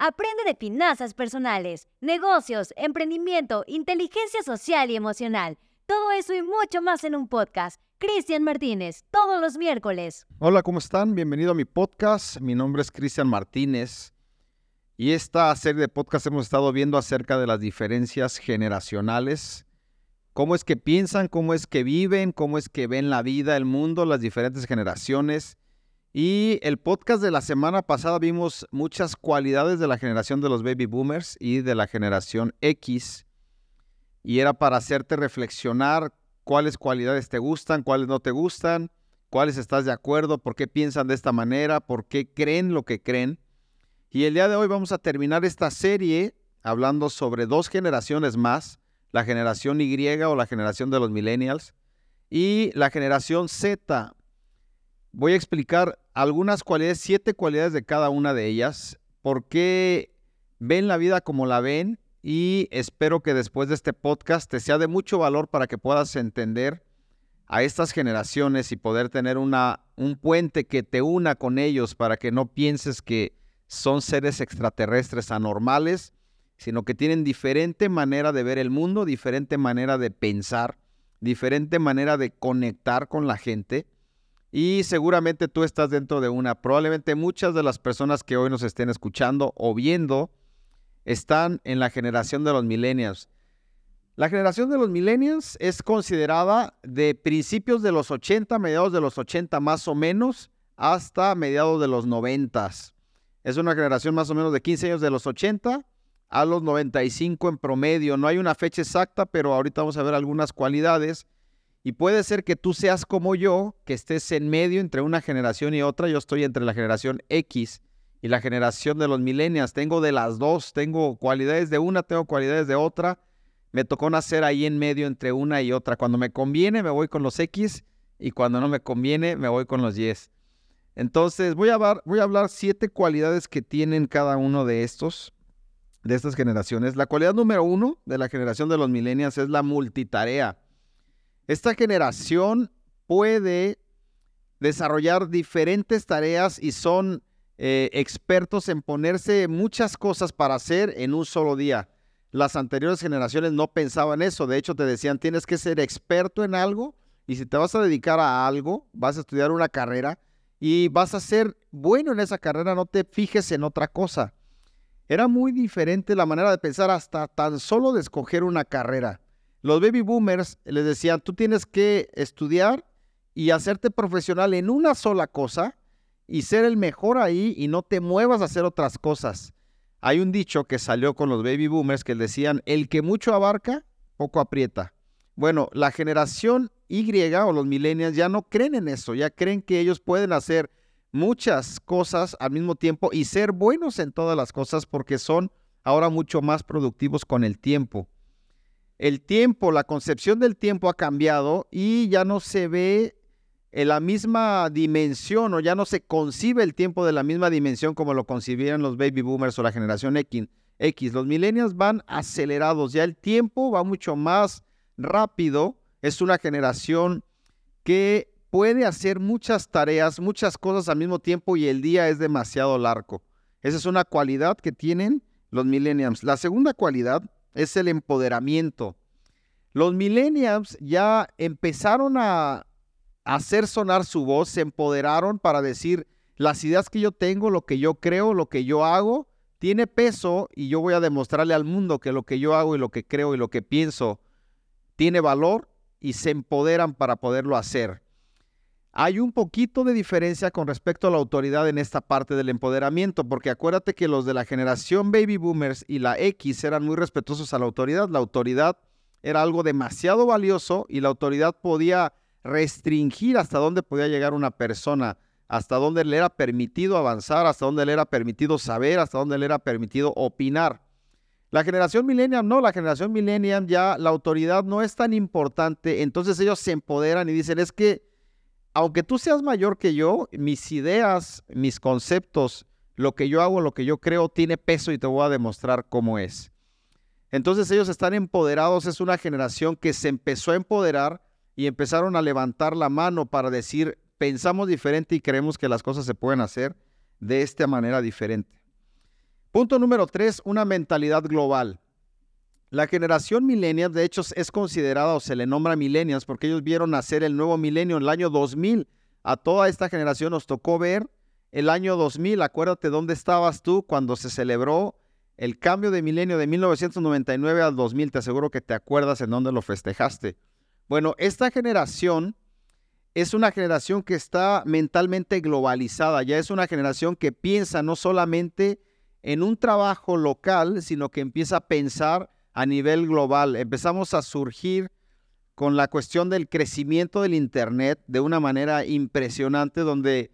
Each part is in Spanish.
Aprende de finanzas personales, negocios, emprendimiento, inteligencia social y emocional. Todo eso y mucho más en un podcast. Cristian Martínez, todos los miércoles. Hola, ¿cómo están? Bienvenido a mi podcast. Mi nombre es Cristian Martínez. Y esta serie de podcast hemos estado viendo acerca de las diferencias generacionales. Cómo es que piensan, cómo es que viven, cómo es que ven la vida, el mundo, las diferentes generaciones. Y el podcast de la semana pasada vimos muchas cualidades de la generación de los baby boomers y de la generación X. Y era para hacerte reflexionar cuáles cualidades te gustan, cuáles no te gustan, cuáles estás de acuerdo, por qué piensan de esta manera, por qué creen lo que creen. Y el día de hoy vamos a terminar esta serie hablando sobre dos generaciones más, la generación Y o la generación de los millennials y la generación Z voy a explicar algunas cualidades, siete cualidades de cada una de ellas, por qué ven la vida como la ven y espero que después de este podcast te sea de mucho valor para que puedas entender a estas generaciones y poder tener una, un puente que te una con ellos para que no pienses que son seres extraterrestres anormales, sino que tienen diferente manera de ver el mundo, diferente manera de pensar, diferente manera de conectar con la gente y seguramente tú estás dentro de una. Probablemente muchas de las personas que hoy nos estén escuchando o viendo están en la generación de los millennials. La generación de los millennials es considerada de principios de los 80, mediados de los 80 más o menos, hasta mediados de los 90. Es una generación más o menos de 15 años de los 80 a los 95 en promedio. No hay una fecha exacta, pero ahorita vamos a ver algunas cualidades y puede ser que tú seas como yo, que estés en medio entre una generación y otra. Yo estoy entre la generación X y la generación de los millennials. Tengo de las dos, tengo cualidades de una, tengo cualidades de otra. Me tocó nacer ahí en medio entre una y otra. Cuando me conviene me voy con los X y cuando no me conviene me voy con los Y. Entonces voy a, hablar, voy a hablar siete cualidades que tienen cada uno de estos, de estas generaciones. La cualidad número uno de la generación de los millennials es la multitarea. Esta generación puede desarrollar diferentes tareas y son eh, expertos en ponerse muchas cosas para hacer en un solo día. Las anteriores generaciones no pensaban eso. De hecho, te decían, tienes que ser experto en algo y si te vas a dedicar a algo, vas a estudiar una carrera y vas a ser bueno en esa carrera, no te fijes en otra cosa. Era muy diferente la manera de pensar hasta tan solo de escoger una carrera. Los baby boomers les decían, tú tienes que estudiar y hacerte profesional en una sola cosa y ser el mejor ahí y no te muevas a hacer otras cosas. Hay un dicho que salió con los baby boomers que decían, el que mucho abarca, poco aprieta. Bueno, la generación Y o los millennials ya no creen en eso, ya creen que ellos pueden hacer muchas cosas al mismo tiempo y ser buenos en todas las cosas porque son ahora mucho más productivos con el tiempo el tiempo, la concepción del tiempo ha cambiado y ya no se ve en la misma dimensión o ya no se concibe el tiempo de la misma dimensión como lo concibieron los baby boomers o la generación X. Los millennials van acelerados, ya el tiempo va mucho más rápido. Es una generación que puede hacer muchas tareas, muchas cosas al mismo tiempo y el día es demasiado largo. Esa es una cualidad que tienen los millennials. La segunda cualidad es el empoderamiento. Los millennials ya empezaron a hacer sonar su voz, se empoderaron para decir, las ideas que yo tengo, lo que yo creo, lo que yo hago, tiene peso y yo voy a demostrarle al mundo que lo que yo hago y lo que creo y lo que pienso tiene valor y se empoderan para poderlo hacer. Hay un poquito de diferencia con respecto a la autoridad en esta parte del empoderamiento, porque acuérdate que los de la generación baby boomers y la X eran muy respetuosos a la autoridad. La autoridad era algo demasiado valioso y la autoridad podía restringir hasta dónde podía llegar una persona, hasta dónde le era permitido avanzar, hasta dónde le era permitido saber, hasta dónde le era permitido opinar. La generación millennial no, la generación millennial ya la autoridad no es tan importante, entonces ellos se empoderan y dicen, es que aunque tú seas mayor que yo, mis ideas, mis conceptos, lo que yo hago, lo que yo creo, tiene peso y te voy a demostrar cómo es. Entonces ellos están empoderados, es una generación que se empezó a empoderar y empezaron a levantar la mano para decir, pensamos diferente y creemos que las cosas se pueden hacer de esta manera diferente. Punto número tres, una mentalidad global. La generación millennials, de hecho, es considerada o se le nombra millennials porque ellos vieron nacer el nuevo milenio en el año 2000. A toda esta generación nos tocó ver el año 2000. Acuérdate dónde estabas tú cuando se celebró el cambio de milenio de 1999 al 2000. Te aseguro que te acuerdas en dónde lo festejaste. Bueno, esta generación es una generación que está mentalmente globalizada. Ya es una generación que piensa no solamente en un trabajo local, sino que empieza a pensar a nivel global. Empezamos a surgir con la cuestión del crecimiento del Internet de una manera impresionante, donde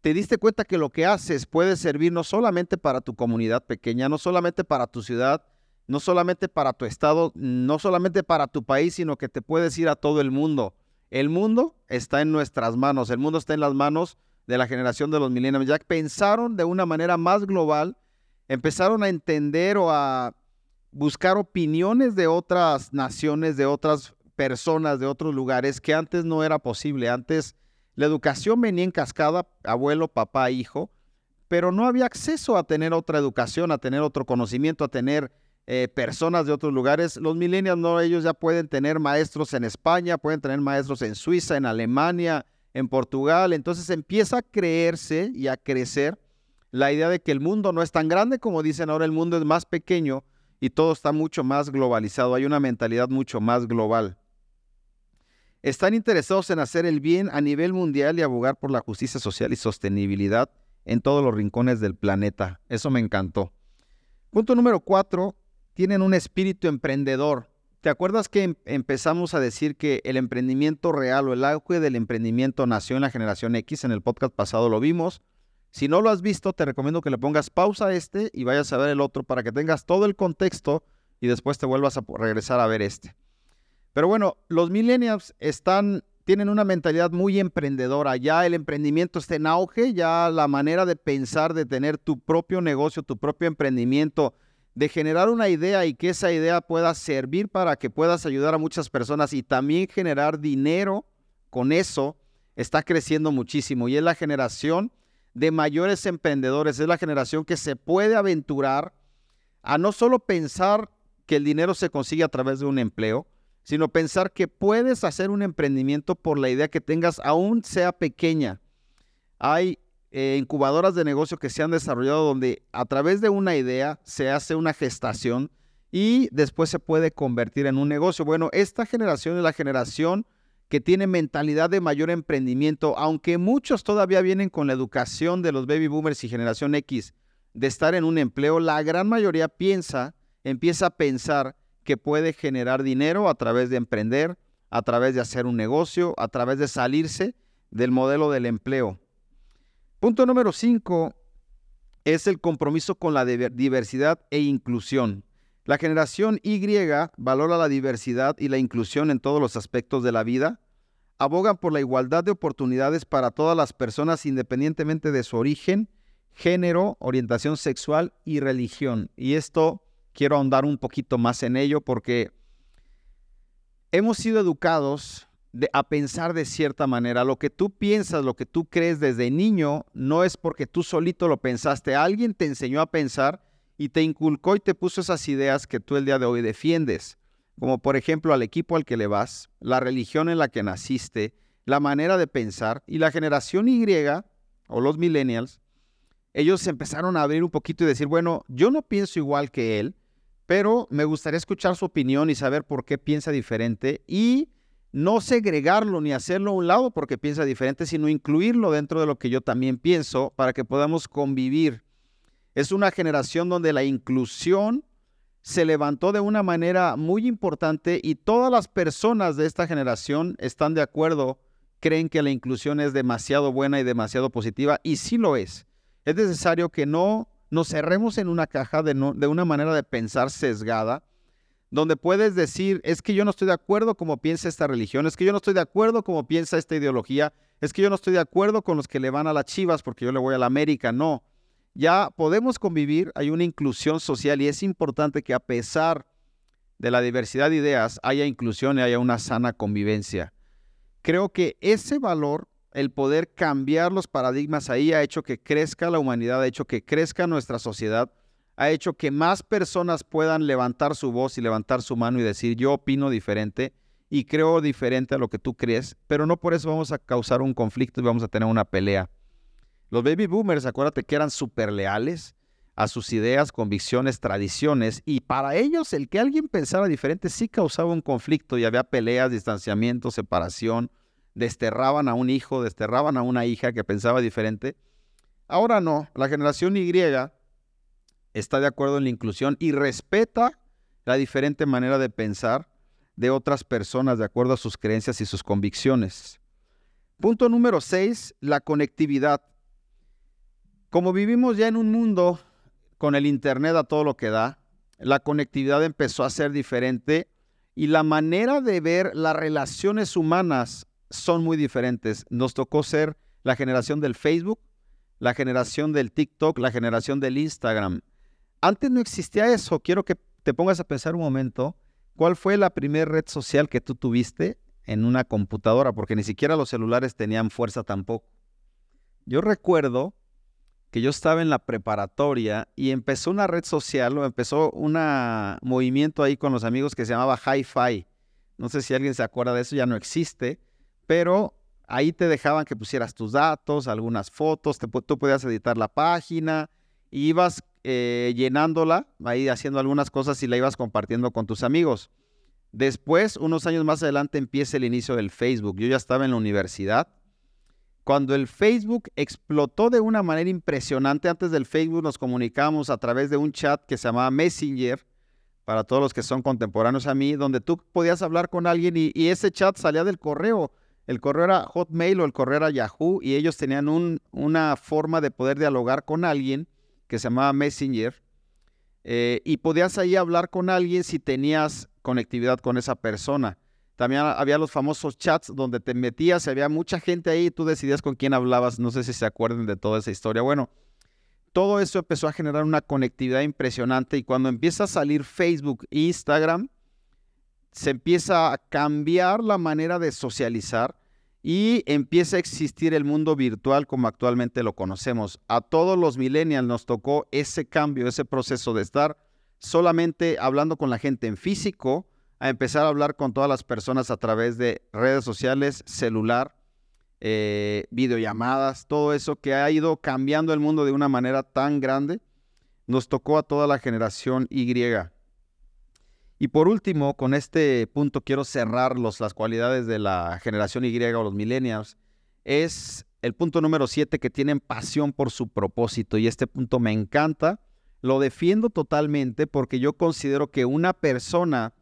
te diste cuenta que lo que haces puede servir no solamente para tu comunidad pequeña, no solamente para tu ciudad, no solamente para tu estado, no solamente para tu país, sino que te puedes ir a todo el mundo. El mundo está en nuestras manos, el mundo está en las manos de la generación de los millennials. Ya pensaron de una manera más global, empezaron a entender o a buscar opiniones de otras naciones, de otras personas, de otros lugares, que antes no era posible. Antes la educación venía en cascada, abuelo, papá, hijo, pero no había acceso a tener otra educación, a tener otro conocimiento, a tener eh, personas de otros lugares. Los millennials, no, ellos ya pueden tener maestros en España, pueden tener maestros en Suiza, en Alemania, en Portugal. Entonces empieza a creerse y a crecer la idea de que el mundo no es tan grande como dicen ahora, el mundo es más pequeño y todo está mucho más globalizado, hay una mentalidad mucho más global. Están interesados en hacer el bien a nivel mundial y abogar por la justicia social y sostenibilidad en todos los rincones del planeta. Eso me encantó. Punto número cuatro, tienen un espíritu emprendedor. ¿Te acuerdas que em-, empezamos a decir que el emprendimiento real o el auge del emprendimiento nació en la generación X? En el podcast pasado lo vimos. Si no lo has visto, te recomiendo que le pongas pausa a este y vayas a ver el otro para que tengas todo el contexto y después te vuelvas a regresar a ver este. Pero bueno, los millennials están, tienen una mentalidad muy emprendedora. Ya el emprendimiento está en auge, ya la manera de pensar, de tener tu propio negocio, tu propio emprendimiento, de generar una idea y que esa idea pueda servir para que puedas ayudar a muchas personas y también generar dinero con eso, está creciendo muchísimo. Y es la generación de mayores emprendedores, es la generación que se puede aventurar a no solo pensar que el dinero se consigue a través de un empleo, sino pensar que puedes hacer un emprendimiento por la idea que tengas, aún sea pequeña. Hay eh, incubadoras de negocio que se han desarrollado donde a través de una idea se hace una gestación y después se puede convertir en un negocio. Bueno, esta generación es la generación que tiene mentalidad de mayor emprendimiento, aunque muchos todavía vienen con la educación de los baby boomers y generación X de estar en un empleo, la gran mayoría piensa, empieza a pensar que puede generar dinero a través de emprender, a través de hacer un negocio, a través de salirse del modelo del empleo. Punto número 5 es el compromiso con la diversidad e inclusión. La generación Y valora la diversidad y la inclusión en todos los aspectos de la vida, abogan por la igualdad de oportunidades para todas las personas independientemente de su origen, género, orientación sexual y religión. Y esto quiero ahondar un poquito más en ello porque hemos sido educados a pensar de cierta manera. Lo que tú piensas, lo que tú crees desde niño, no es porque tú solito lo pensaste. Alguien te enseñó a pensar y te inculcó y te puso esas ideas que tú el día de hoy defiendes, como por ejemplo al equipo al que le vas, la religión en la que naciste, la manera de pensar y la generación Y o los millennials, ellos empezaron a abrir un poquito y decir, bueno, yo no pienso igual que él, pero me gustaría escuchar su opinión y saber por qué piensa diferente y no segregarlo ni hacerlo a un lado porque piensa diferente, sino incluirlo dentro de lo que yo también pienso para que podamos convivir es una generación donde la inclusión se levantó de una manera muy importante y todas las personas de esta generación están de acuerdo, creen que la inclusión es demasiado buena y demasiado positiva y sí lo es. Es necesario que no nos cerremos en una caja de, de una manera de pensar sesgada, donde puedes decir, es que yo no estoy de acuerdo como piensa esta religión, es que yo no estoy de acuerdo como piensa esta ideología, es que yo no estoy de acuerdo con los que le van a las chivas porque yo le voy a la América, no ya podemos convivir, hay una inclusión social y es importante que a pesar de la diversidad de ideas haya inclusión y haya una sana convivencia. Creo que ese valor, el poder cambiar los paradigmas ahí ha hecho que crezca la humanidad, ha hecho que crezca nuestra sociedad, ha hecho que más personas puedan levantar su voz y levantar su mano y decir, yo opino diferente y creo diferente a lo que tú crees, pero no por eso vamos a causar un conflicto y vamos a tener una pelea. Los baby boomers, acuérdate que eran súper leales a sus ideas, convicciones, tradiciones, y para ellos el que alguien pensara diferente sí causaba un conflicto y había peleas, distanciamiento, separación, desterraban a un hijo, desterraban a una hija que pensaba diferente. Ahora no, la generación Y está de acuerdo en la inclusión y respeta la diferente manera de pensar de otras personas de acuerdo a sus creencias y sus convicciones. Punto número 6, la conectividad. Como vivimos ya en un mundo con el Internet a todo lo que da, la conectividad empezó a ser diferente y la manera de ver las relaciones humanas son muy diferentes. Nos tocó ser la generación del Facebook, la generación del TikTok, la generación del Instagram. Antes no existía eso. Quiero que te pongas a pensar un momento, ¿cuál fue la primera red social que tú tuviste en una computadora? Porque ni siquiera los celulares tenían fuerza tampoco. Yo recuerdo que yo estaba en la preparatoria y empezó una red social o empezó un movimiento ahí con los amigos que se llamaba Hi-Fi. No sé si alguien se acuerda de eso, ya no existe, pero ahí te dejaban que pusieras tus datos, algunas fotos, tú podías editar la página, y ibas eh, llenándola, ahí haciendo algunas cosas y la ibas compartiendo con tus amigos. Después, unos años más adelante, empieza el inicio del Facebook. Yo ya estaba en la universidad. Cuando el Facebook explotó de una manera impresionante, antes del Facebook nos comunicábamos a través de un chat que se llamaba Messenger, para todos los que son contemporáneos a mí, donde tú podías hablar con alguien y, ese chat salía del correo el correo era Hotmail o el correo era Yahoo y ellos tenían una forma de poder dialogar con alguien que se llamaba Messenger eh, y podías ahí hablar con alguien si tenías conectividad con esa persona. También había los famosos chats donde te metías había mucha gente ahí y tú decidías con quién hablabas. No sé si se acuerdan de toda esa historia. Bueno, todo eso empezó a generar una conectividad impresionante y cuando empieza a salir Facebook e Instagram, se empieza a cambiar la manera de socializar y empieza a existir el mundo virtual como actualmente lo conocemos. A todos los millennials nos tocó ese cambio, ese proceso de estar solamente hablando con la gente en físico a empezar a hablar con todas las personas a través de redes sociales, celular, eh, videollamadas, todo eso que ha ido cambiando el mundo de una manera tan grande, nos tocó a toda la generación Y. Y por último, con este punto quiero cerrar los, las cualidades de la generación Y o los millennials. Es el punto número siete que tienen pasión por su propósito. Y este punto me encanta. Lo defiendo totalmente porque yo considero que una persona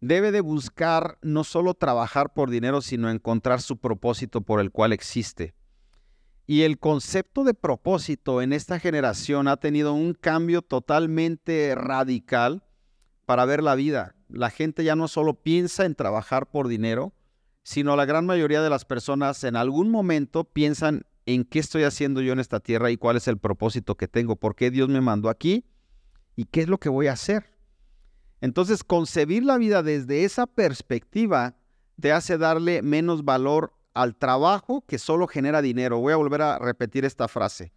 debe de buscar no solo trabajar por dinero, sino encontrar su propósito por el cual existe. Y el concepto de propósito en esta generación ha tenido un cambio totalmente radical para ver la vida. La gente ya no solo piensa en trabajar por dinero, sino la gran mayoría de las personas en algún momento piensan en qué estoy haciendo yo en esta tierra y cuál es el propósito que tengo, por qué Dios me mandó aquí y qué es lo que voy a hacer. Entonces, concebir la vida desde esa perspectiva te hace darle menos valor al trabajo que solo genera dinero. Voy a volver a repetir esta frase.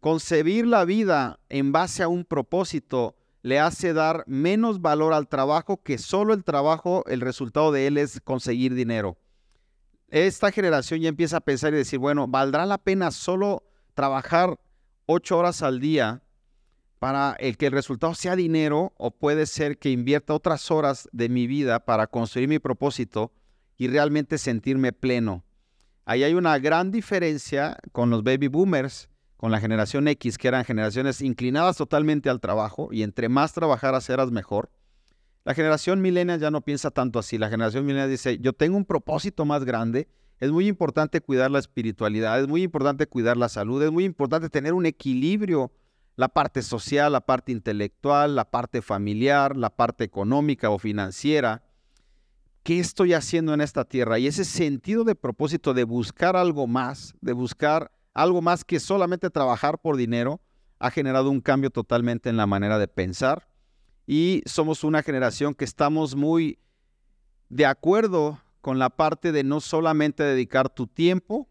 Concebir la vida en base a un propósito le hace dar menos valor al trabajo que solo el trabajo, el resultado de él es conseguir dinero. Esta generación ya empieza a pensar y decir, bueno, ¿valdrá la pena solo trabajar ocho horas al día para el que el resultado sea dinero o puede ser que invierta otras horas de mi vida para construir mi propósito y realmente sentirme pleno? Ahí hay una gran diferencia con los baby boomers con la generación X, que eran generaciones inclinadas totalmente al trabajo y entre más trabajaras eras mejor. La generación millennial ya no piensa tanto así. La generación millennial dice, yo tengo un propósito más grande. Es muy importante cuidar la espiritualidad, es muy importante cuidar la salud, es muy importante tener un equilibrio, la parte social, la parte intelectual, la parte familiar, la parte económica o financiera. ¿Qué estoy haciendo en esta tierra? Y ese sentido de propósito de buscar algo más, de buscar algo más que solamente trabajar por dinero, ha generado un cambio totalmente en la manera de pensar y somos una generación que estamos muy de acuerdo con la parte de no solamente dedicar tu tiempo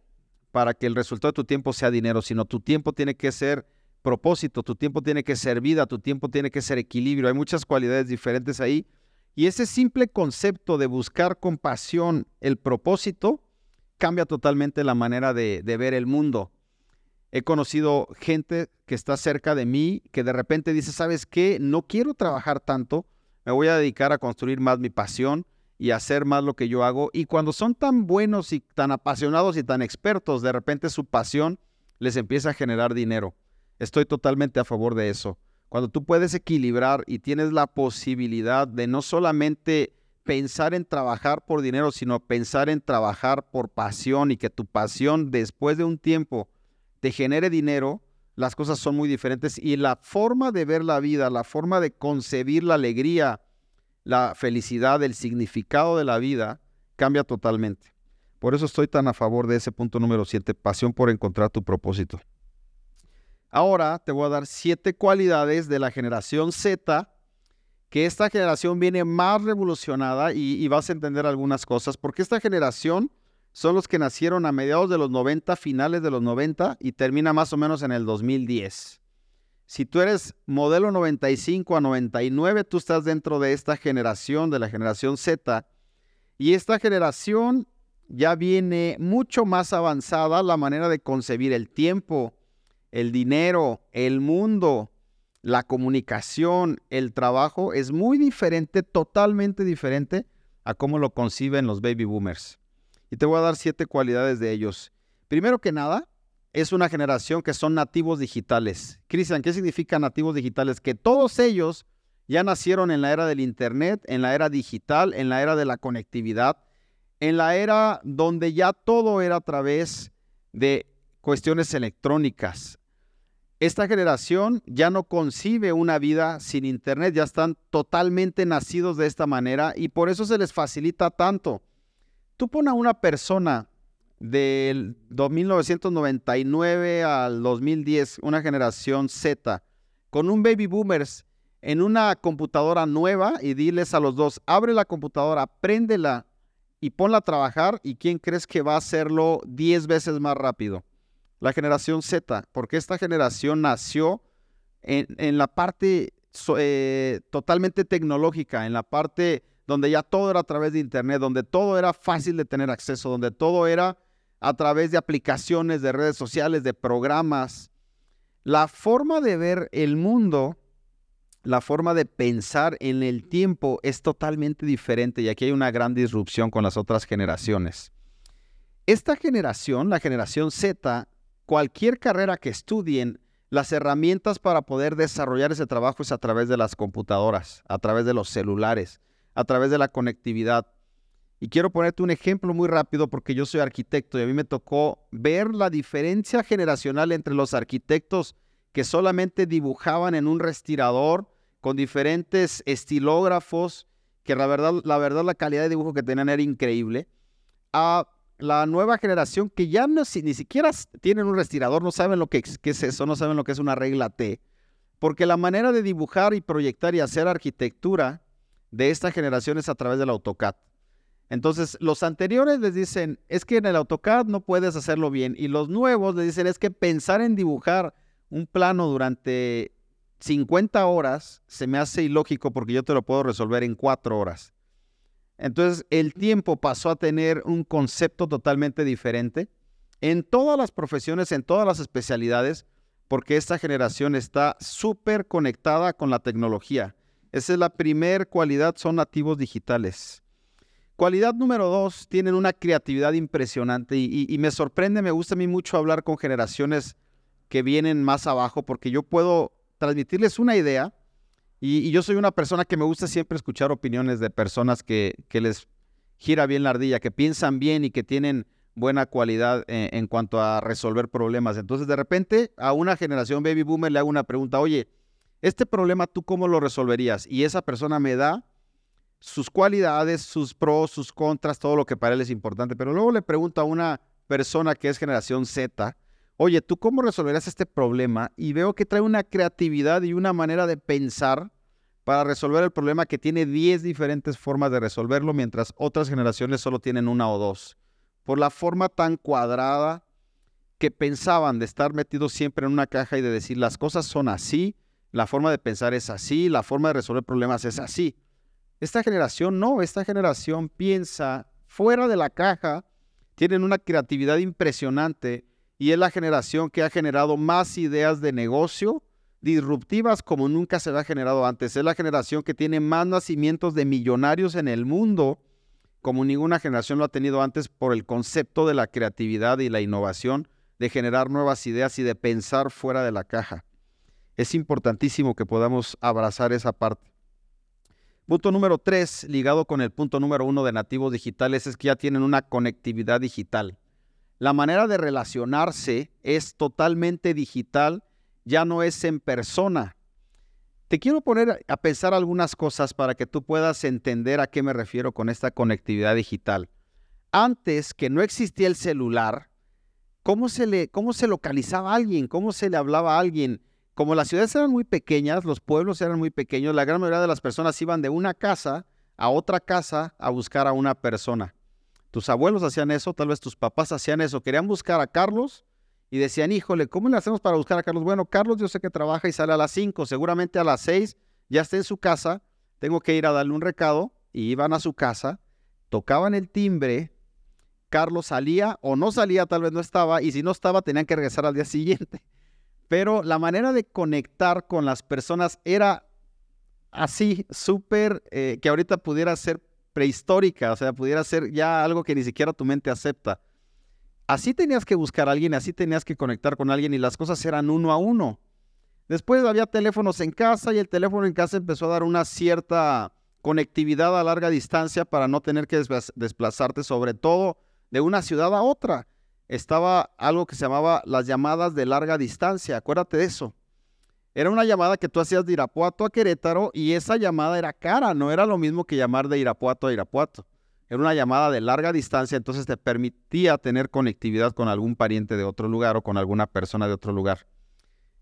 para que el resultado de tu tiempo sea dinero, sino tu tiempo tiene que ser propósito, tu tiempo tiene que ser vida, tu tiempo tiene que ser equilibrio. Hay muchas cualidades diferentes ahí. Y ese simple concepto de buscar con pasión el propósito cambia totalmente la manera de, de ver el mundo. He conocido gente que está cerca de mí que de repente dice, ¿sabes qué? No quiero trabajar tanto, me voy a dedicar a construir más mi pasión y hacer más lo que yo hago. Y cuando son tan buenos y tan apasionados y tan expertos, de repente su pasión les empieza a generar dinero. Estoy totalmente a favor de eso. Cuando tú puedes equilibrar y tienes la posibilidad de no solamente pensar en trabajar por dinero, sino pensar en trabajar por pasión y que tu pasión después de un tiempo te genere dinero, las cosas son muy diferentes y la forma de ver la vida, la forma de concebir la alegría, la felicidad, el significado de la vida cambia totalmente. Por eso estoy tan a favor de ese punto número 7, pasión por encontrar tu propósito. Ahora te voy a dar siete cualidades de la generación Z, que esta generación viene más revolucionada y, vas a entender algunas cosas, porque esta generación son los que nacieron a mediados de los 90, finales de los 90 y termina más o menos en el 2010. Si tú eres modelo 95 a 99, tú estás dentro de esta generación, de la generación Z. Y esta generación ya viene mucho más avanzada la manera de concebir el tiempo, el dinero, el mundo, la comunicación, el trabajo. Es muy diferente, totalmente diferente a cómo lo conciben los baby boomers y te voy a dar siete cualidades de ellos. Primero que nada, es una generación que son nativos digitales. Cristian, ¿qué significa nativos digitales? Que todos ellos ya nacieron en la era del Internet, en la era digital, en la era de la conectividad, en la era donde ya todo era a través de cuestiones electrónicas. Esta generación ya no concibe una vida sin Internet, ya están totalmente nacidos de esta manera y por eso se les facilita tanto. Tú pones a una persona del 1999 al 2010, una generación Z, con un baby boomers en una computadora nueva y diles a los dos, abre la computadora, préndela y ponla a trabajar y quién crees que va a hacerlo 10 veces más rápido. La generación Z, porque esta generación nació en, la parte eh, totalmente tecnológica, en la parte donde ya todo era a través de Internet, donde todo era fácil de tener acceso, donde todo era a través de aplicaciones, de redes sociales, de programas. La forma de ver el mundo, la forma de pensar en el tiempo es totalmente diferente y aquí hay una gran disrupción con las otras generaciones. Esta generación, la generación Z, cualquier carrera que estudien, las herramientas para poder desarrollar ese trabajo es a través de las computadoras, a través de los celulares a través de la conectividad. Y quiero ponerte un ejemplo muy rápido porque yo soy arquitecto y a mí me tocó ver la diferencia generacional entre los arquitectos que solamente dibujaban en un respirador con diferentes estilógrafos, que la verdad, la verdad la calidad de dibujo que tenían era increíble, a la nueva generación que ya no, ni siquiera tienen un respirador, no saben lo que, que es eso, no saben lo que es una regla T, porque la manera de dibujar y proyectar y hacer arquitectura de esta generación es a través del AutoCAD. Entonces, los anteriores les dicen, es que en el AutoCAD no puedes hacerlo bien. Y los nuevos les dicen, es que pensar en dibujar un plano durante 50 horas se me hace ilógico porque yo te lo puedo resolver en 4 horas. Entonces, el tiempo pasó a tener un concepto totalmente diferente en todas las profesiones, en todas las especialidades, porque esta generación está súper conectada con la tecnología. Esa es la primera cualidad, son nativos digitales. Cualidad número dos, tienen una creatividad impresionante y, me sorprende, me gusta a mí mucho hablar con generaciones que vienen más abajo porque yo puedo transmitirles una idea y, yo soy una persona que me gusta siempre escuchar opiniones de personas que, les gira bien la ardilla, que piensan bien y que tienen buena cualidad en, en cuanto a resolver problemas. Entonces de repente a una generación baby boomer le hago una pregunta, oye, este problema tú cómo lo resolverías? Y esa persona me da sus cualidades, sus pros, sus contras, todo lo que para él es importante. Pero luego le pregunto a una persona que es generación Z, oye, ¿tú cómo resolverías este problema? Y veo que trae una creatividad y una manera de pensar para resolver el problema que tiene 10 diferentes formas de resolverlo, mientras otras generaciones solo tienen una o dos. Por la forma tan cuadrada que pensaban de estar metidos siempre en una caja y de decir las cosas son así, la forma de pensar es así, la forma de resolver problemas es así. Esta generación no, esta generación piensa fuera de la caja, tienen una creatividad impresionante y es la generación que ha generado más ideas de negocio disruptivas como nunca se ha generado antes. Es la generación que tiene más nacimientos de millonarios en el mundo como ninguna generación lo ha tenido antes por el concepto de la creatividad y la innovación, de generar nuevas ideas y de pensar fuera de la caja. Es importantísimo que podamos abrazar esa parte. Punto número tres, ligado con el punto número uno de nativos digitales, es que ya tienen una conectividad digital. La manera de relacionarse es totalmente digital, ya no es en persona. Te quiero poner a pensar algunas cosas para que tú puedas entender a qué me refiero con esta conectividad digital. Antes que no existía el celular, ¿cómo se, le, cómo se localizaba a alguien? ¿Cómo se le hablaba a alguien? como las ciudades eran muy pequeñas, los pueblos eran muy pequeños, la gran mayoría de las personas iban de una casa a otra casa a buscar a una persona. Tus abuelos hacían eso, tal vez tus papás hacían eso, querían buscar a Carlos y decían, híjole, ¿cómo le hacemos para buscar a Carlos? Bueno, Carlos yo sé que trabaja y sale a las 5, seguramente a las 6 ya está en su casa, tengo que ir a darle un recado y iban a su casa, tocaban el timbre, Carlos salía o no salía, tal vez no estaba, y si no estaba tenían que regresar al día siguiente. Pero la manera de conectar con las personas era así, súper, eh, que ahorita pudiera ser prehistórica, o sea, pudiera ser ya algo que ni siquiera tu mente acepta. Así tenías que buscar a alguien, así tenías que conectar con alguien y las cosas eran uno a uno. Después había teléfonos en casa y el teléfono en casa empezó a dar una cierta conectividad a larga distancia para no tener que desplazarte sobre todo de una ciudad a otra estaba algo que se llamaba las llamadas de larga distancia. Acuérdate de eso. Era una llamada que tú hacías de Irapuato a Querétaro y esa llamada era cara, no era lo mismo que llamar de Irapuato a Irapuato. Era una llamada de larga distancia, entonces te permitía tener conectividad con algún pariente de otro lugar o con alguna persona de otro lugar.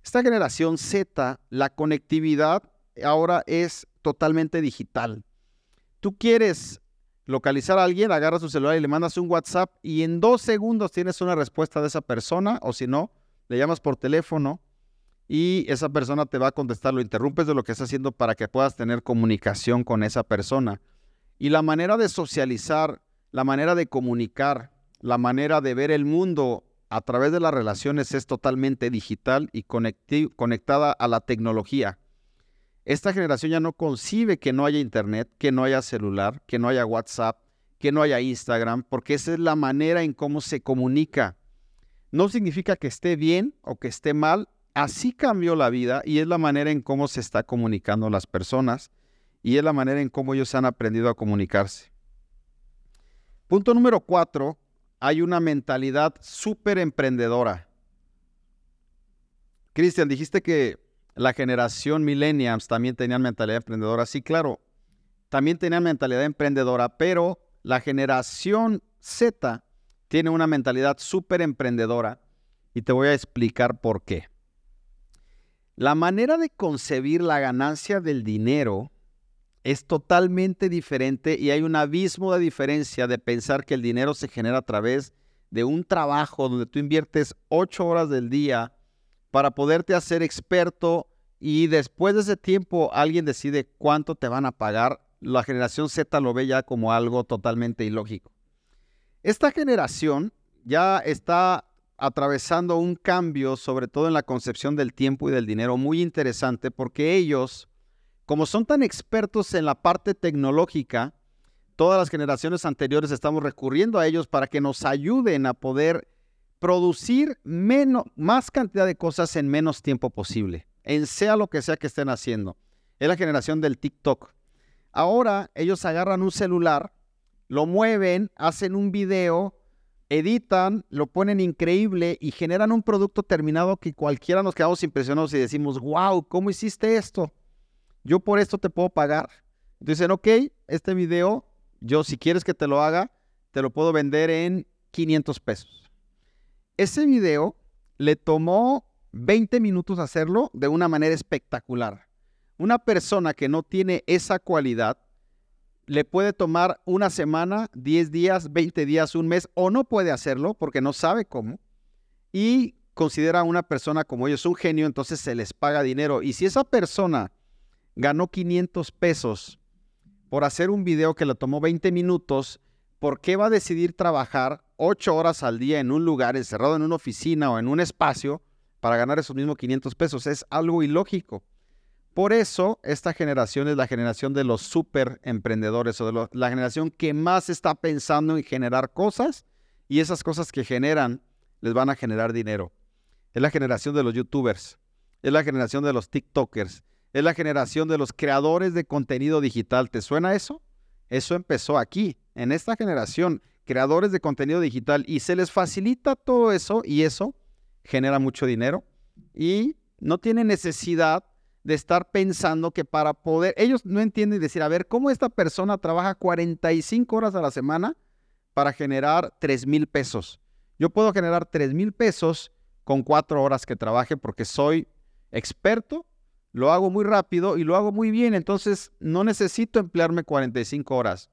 Esta generación Z, la conectividad ahora es totalmente digital. Tú quieres localizar a alguien, agarras su celular y le mandas un WhatsApp y en dos segundos tienes una respuesta de esa persona o si no, le llamas por teléfono y esa persona te va a contestar, lo interrumpes de lo que está haciendo para que puedas tener comunicación con esa persona. Y la manera de socializar, la manera de comunicar, la manera de ver el mundo a través de las relaciones es totalmente digital y conectada a la tecnología. Esta generación ya no concibe que no haya internet, que no haya celular, que no haya WhatsApp, que no haya Instagram, porque esa es la manera en cómo se comunica. No significa que esté bien o que esté mal, así cambió la vida y es la manera en cómo se está comunicando las personas y es la manera en cómo ellos han aprendido a comunicarse. Punto número cuatro, hay una mentalidad súper emprendedora. Cristian, dijiste que la generación millennials también tenían mentalidad emprendedora. Sí, claro, también tenían mentalidad emprendedora, pero la generación Z tiene una mentalidad súper emprendedora y te voy a explicar por qué. La manera de concebir la ganancia del dinero es totalmente diferente y hay un abismo de diferencia de pensar que el dinero se genera a través de un trabajo donde tú inviertes ocho horas del día para poderte hacer experto y después de ese tiempo alguien decide cuánto te van a pagar, la generación Z lo ve ya como algo totalmente ilógico. Esta generación ya está atravesando un cambio, sobre todo en la concepción del tiempo y del dinero, muy interesante, porque ellos, como son tan expertos en la parte tecnológica, todas las generaciones anteriores estamos recurriendo a ellos para que nos ayuden a poder producir menos, más cantidad de cosas en menos tiempo posible, en sea lo que sea que estén haciendo. Es la generación del TikTok. Ahora ellos agarran un celular, lo mueven, hacen un video, editan, lo ponen increíble y generan un producto terminado que cualquiera nos quedamos impresionados y decimos, wow, ¿cómo hiciste esto? Yo por esto te puedo pagar. Dicen, ok, este video, yo si quieres que te lo haga, te lo puedo vender en 500 pesos. Ese video le tomó 20 minutos hacerlo de una manera espectacular. Una persona que no tiene esa cualidad le puede tomar una semana, 10 días, 20 días, un mes, o no puede hacerlo porque no sabe cómo. y considera a una persona como ellos un genio, entonces se les paga dinero. Y si esa persona ganó 500 pesos por hacer un video que le tomó 20 minutos, ¿por qué va a decidir trabajar 8 horas al día en un lugar, encerrado en una oficina o en un espacio, para ganar esos mismos 500 pesos? Es algo ilógico. Por eso, esta generación es la generación de los super emprendedores o de la generación que más está pensando en generar cosas y esas cosas que generan les van a generar dinero. Es la generación de los youtubers, es la generación de los tiktokers, es la generación de los creadores de contenido digital. ¿Te suena eso? Eso empezó aquí, en esta generación, creadores de contenido digital y se les facilita todo eso y eso genera mucho dinero y no tiene necesidad de estar pensando que para poder, ellos no entienden decir, a ver, ¿cómo esta persona trabaja 45 horas a la semana para generar 3 mil pesos? Yo puedo generar 3 mil pesos con cuatro horas que trabaje porque soy experto, lo hago muy rápido y lo hago muy bien, entonces no necesito emplearme 45 horas.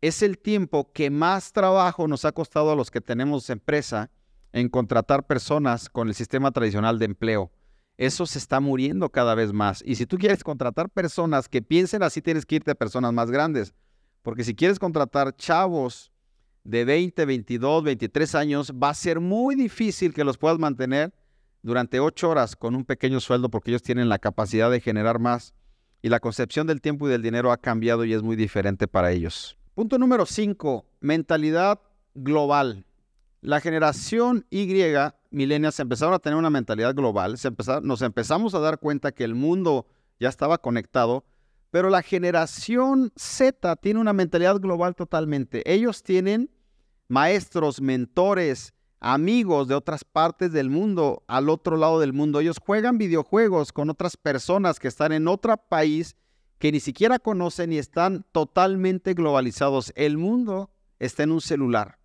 Es el tiempo que más trabajo nos ha costado a los que tenemos empresa en contratar personas con el sistema tradicional de empleo eso se está muriendo cada vez más. Y si tú quieres contratar personas que piensen así, tienes que irte a personas más grandes. Porque si quieres contratar chavos de 20, 22, 23 años, va a ser muy difícil que los puedas mantener durante 8 horas con un pequeño sueldo porque ellos tienen la capacidad de generar más. Y la concepción del tiempo y del dinero ha cambiado y es muy diferente para ellos. Punto número 5, mentalidad global. La generación Y millennials empezaron a tener una mentalidad global, nos empezamos a dar cuenta que el mundo ya estaba conectado, pero la generación Z tiene una mentalidad global totalmente. Ellos tienen maestros, mentores, amigos de otras partes del mundo, al otro lado del mundo. Ellos juegan videojuegos con otras personas que están en otro país que ni siquiera conocen y están totalmente globalizados. El mundo está en un celular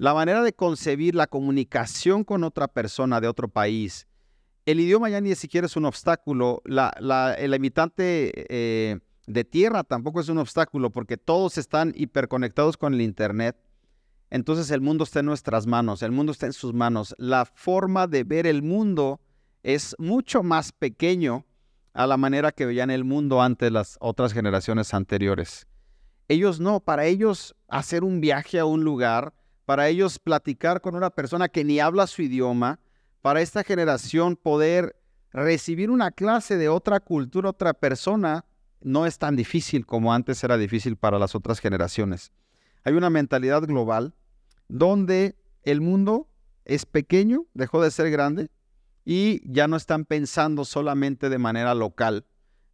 la manera de concebir la comunicación con otra persona de otro país. El idioma ya ni siquiera es un obstáculo. La, el limitante eh, de tierra tampoco es un obstáculo porque todos están hiperconectados con el Internet. Entonces el mundo está en nuestras manos, el mundo está en sus manos. La forma de ver el mundo es mucho más pequeño a la manera que veían el mundo antes las otras generaciones anteriores. Ellos no, para ellos hacer un viaje a un lugar para ellos platicar con una persona que ni habla su idioma, para esta generación poder recibir una clase de otra cultura, otra persona, no es tan difícil como antes era difícil para las otras generaciones. Hay una mentalidad global donde el mundo es pequeño, dejó de ser grande y ya no están pensando solamente de manera local,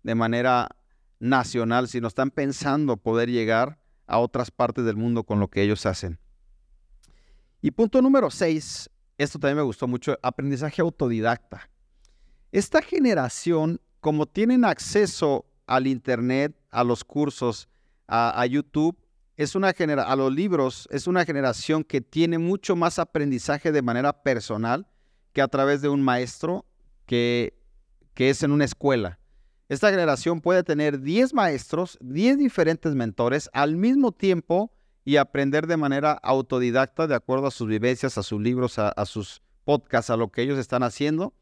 de manera nacional, sino están pensando poder llegar a otras partes del mundo con lo que ellos hacen. Y punto número seis, esto también me gustó mucho, aprendizaje autodidacta. Esta generación, como tienen acceso al Internet, a los cursos, a, YouTube, es una a los libros, es una generación que tiene mucho más aprendizaje de manera personal que a través de un maestro que, que es en una escuela. Esta generación puede tener 10 maestros, 10 diferentes mentores al mismo tiempo y aprender de manera autodidacta de acuerdo a sus vivencias, a sus libros, a, sus podcasts, a lo que ellos están haciendo,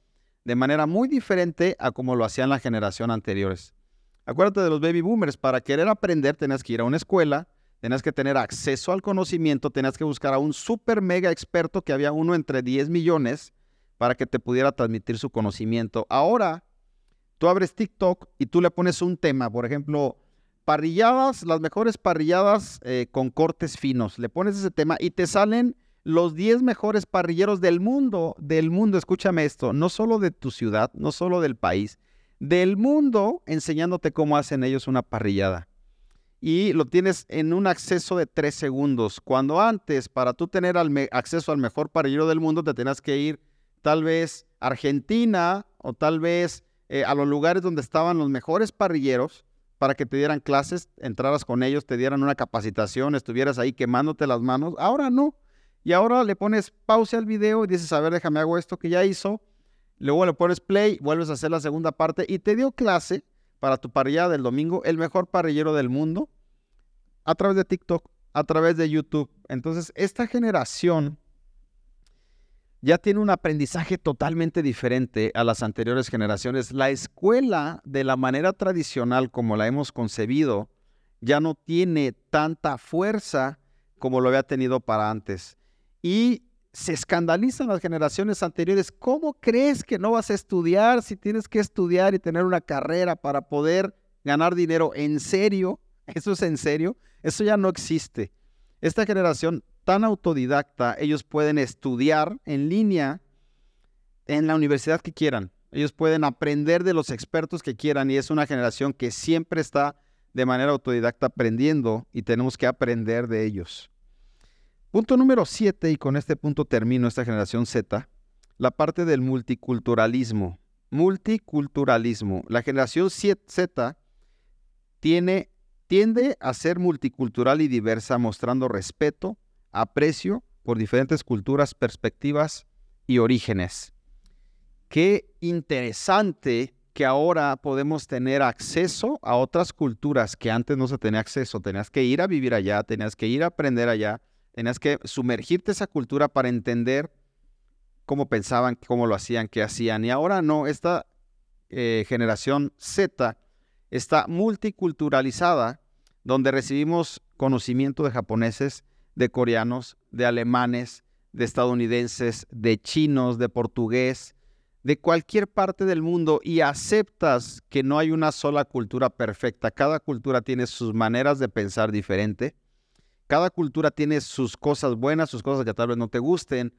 de manera muy diferente a como lo hacían las generaciones anteriores. Acuérdate de los baby boomers, para querer aprender tenías que ir a una escuela, tenías que tener acceso al conocimiento, tenías que buscar a un super mega experto que había uno entre 10 millones para que te pudiera transmitir su conocimiento. Ahora, tú abres TikTok y tú le pones un tema, por ejemplo, parrilladas, las mejores parrilladas eh, con cortes finos. Le pones ese tema y te salen los 10 mejores parrilleros del mundo, del mundo, escúchame esto, no solo de tu ciudad, no solo del país, del mundo, enseñándote cómo hacen ellos una parrillada. Y lo tienes en un acceso de 3 segundos, cuando antes, para tú tener acceso al mejor parrillero del mundo, te tenías que ir tal vez a Argentina o tal vez eh, a los lugares donde estaban los mejores parrilleros para que te dieran clases, entraras con ellos, te dieran una capacitación, estuvieras ahí quemándote las manos. Ahora no. Y ahora le pones pausa al video y dices, a ver, déjame hago esto que ya hizo. Luego le pones play, vuelves a hacer la segunda parte y te dio clase para tu parrillada del domingo, el mejor parrillero del mundo, a través de TikTok, a través de YouTube. Entonces, esta generación ya tiene un aprendizaje totalmente diferente a las anteriores generaciones. La escuela, de la manera tradicional como la hemos concebido, ya no tiene tanta fuerza como lo había tenido para antes. Y se escandalizan las generaciones anteriores. ¿Cómo crees que no vas a estudiar si tienes que estudiar y tener una carrera para poder ganar dinero en serio? ¿Eso es en serio? Eso ya no existe. Esta generación tan autodidacta, ellos pueden estudiar en línea en la universidad que quieran. Ellos pueden aprender de los expertos que quieran y es una generación que siempre está de manera autodidacta aprendiendo y tenemos que aprender de ellos. Punto número 7, y con este punto termino esta generación Z, la parte del multiculturalismo. Multiculturalismo. La generación Z tiene, tiende a ser multicultural y diversa, mostrando respeto, aprecio por diferentes culturas, perspectivas y orígenes. Qué interesante que ahora podemos tener acceso a otras culturas que antes no se tenía acceso. Tenías que ir a vivir allá, tenías que ir a aprender allá, tenías que sumergirte esa cultura para entender cómo pensaban, cómo lo hacían, qué hacían. Y ahora no, esta eh, generación Z está multiculturalizada, donde recibimos conocimiento de japoneses, de coreanos, de alemanes, de estadounidenses, de chinos, de portugués, de cualquier parte del mundo y aceptas que no hay una sola cultura perfecta. Cada cultura tiene sus maneras de pensar diferente. Cada cultura tiene sus cosas buenas, sus cosas que tal vez no te gusten,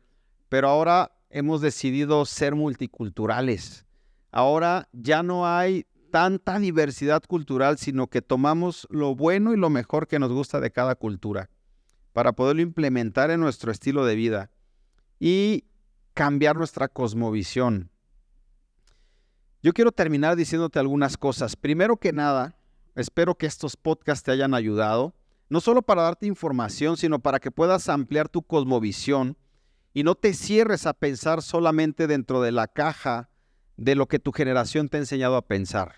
pero ahora hemos decidido ser multiculturales. Ahora ya no hay tanta diversidad cultural, sino que tomamos lo bueno y lo mejor que nos gusta de cada cultura para poderlo implementar en nuestro estilo de vida y cambiar nuestra cosmovisión. Yo quiero terminar diciéndote algunas cosas. Primero que nada, espero que estos podcasts te hayan ayudado, no solo para darte información, sino para que puedas ampliar tu cosmovisión y no te cierres a pensar solamente dentro de la caja de lo que tu generación te ha enseñado a pensar.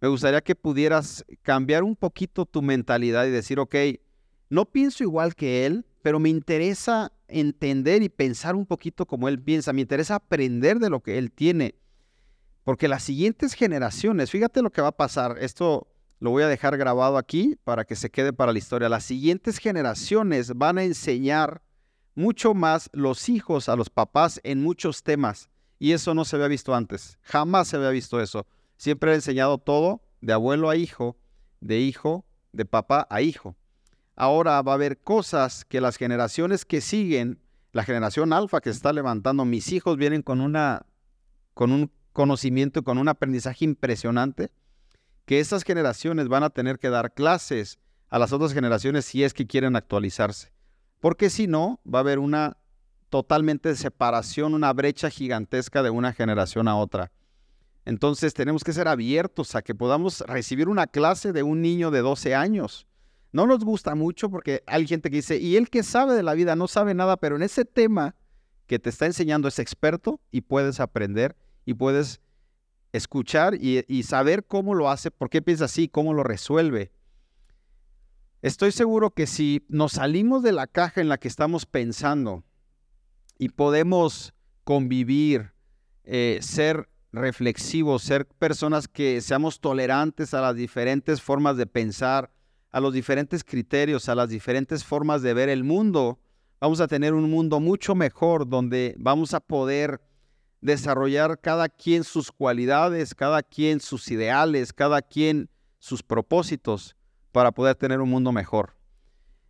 Me gustaría que pudieras cambiar un poquito tu mentalidad y decir, ok, no pienso igual que él, pero me interesa entender y pensar un poquito como él piensa, me interesa aprender de lo que él tiene. Porque las siguientes generaciones, fíjate lo que va a pasar, esto lo voy a dejar grabado aquí para que se quede para la historia. Las siguientes generaciones van a enseñar mucho más los hijos a los papás en muchos temas. Y eso no se había visto antes. Jamás se había visto eso. Siempre he enseñado todo de abuelo a hijo, de hijo, de papá a hijo. Ahora va a haber cosas que las generaciones que siguen, la generación alfa que está levantando, mis hijos vienen con una con un conocimiento, con un aprendizaje impresionante, que esas generaciones van a tener que dar clases a las otras generaciones si es que quieren actualizarse. Porque si no, va a haber una totalmente separación, una brecha gigantesca de una generación a otra. Entonces tenemos que ser abiertos a que podamos recibir una clase de un niño de 12 años. No nos gusta mucho porque hay gente que dice, y él que sabe de la vida no sabe nada, pero en ese tema que te está enseñando es experto y puedes aprender y puedes escuchar y, saber cómo lo hace, por qué piensa así, cómo lo resuelve. Estoy seguro que si nos salimos de la caja en la que estamos pensando y podemos convivir, eh, ser reflexivos, ser personas que seamos tolerantes a las diferentes formas de pensar, a los diferentes criterios, a las diferentes formas de ver el mundo, vamos a tener un mundo mucho mejor donde vamos a poder desarrollar cada quien sus cualidades, cada quien sus ideales, cada quien sus propósitos para poder tener un mundo mejor.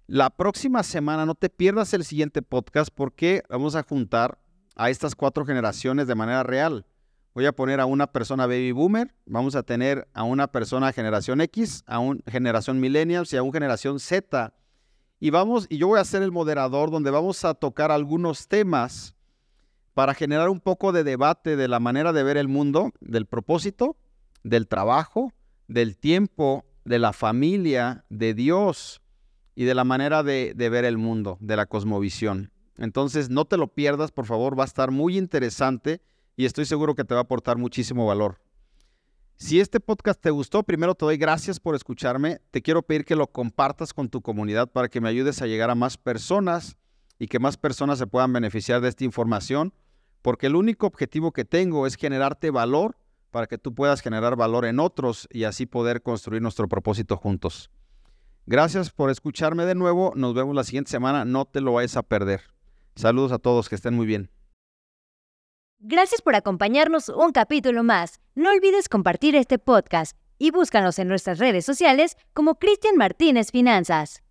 La próxima semana no te pierdas el siguiente podcast porque vamos a juntar a estas cuatro generaciones de manera real. Voy a poner a una persona baby boomer, vamos a tener a una persona generación X, a una generación millennials y a una generación Z. Y vamos y yo voy a ser el moderador donde vamos a tocar algunos temas para generar un poco de debate de la manera de ver el mundo, del propósito, del trabajo, del tiempo, de la familia, de Dios y de la manera de, ver el mundo, de la cosmovisión. Entonces, no te lo pierdas, por favor, va a estar muy interesante y estoy seguro que te va a aportar muchísimo valor. Si este podcast te gustó, primero te doy gracias por escucharme. Te quiero pedir que lo compartas con tu comunidad para que me ayudes a llegar a más personas y que más personas se puedan beneficiar de esta información. porque el único objetivo que tengo es generarte valor para que tú puedas generar valor en otros y así poder construir nuestro propósito juntos. Gracias por escucharme de nuevo. Nos vemos la siguiente semana. No te lo vayas a perder. Saludos a todos, que estén muy bien. Gracias por acompañarnos un capítulo más. No olvides compartir este podcast y búscanos en nuestras redes sociales como Cristian Martínez Finanzas.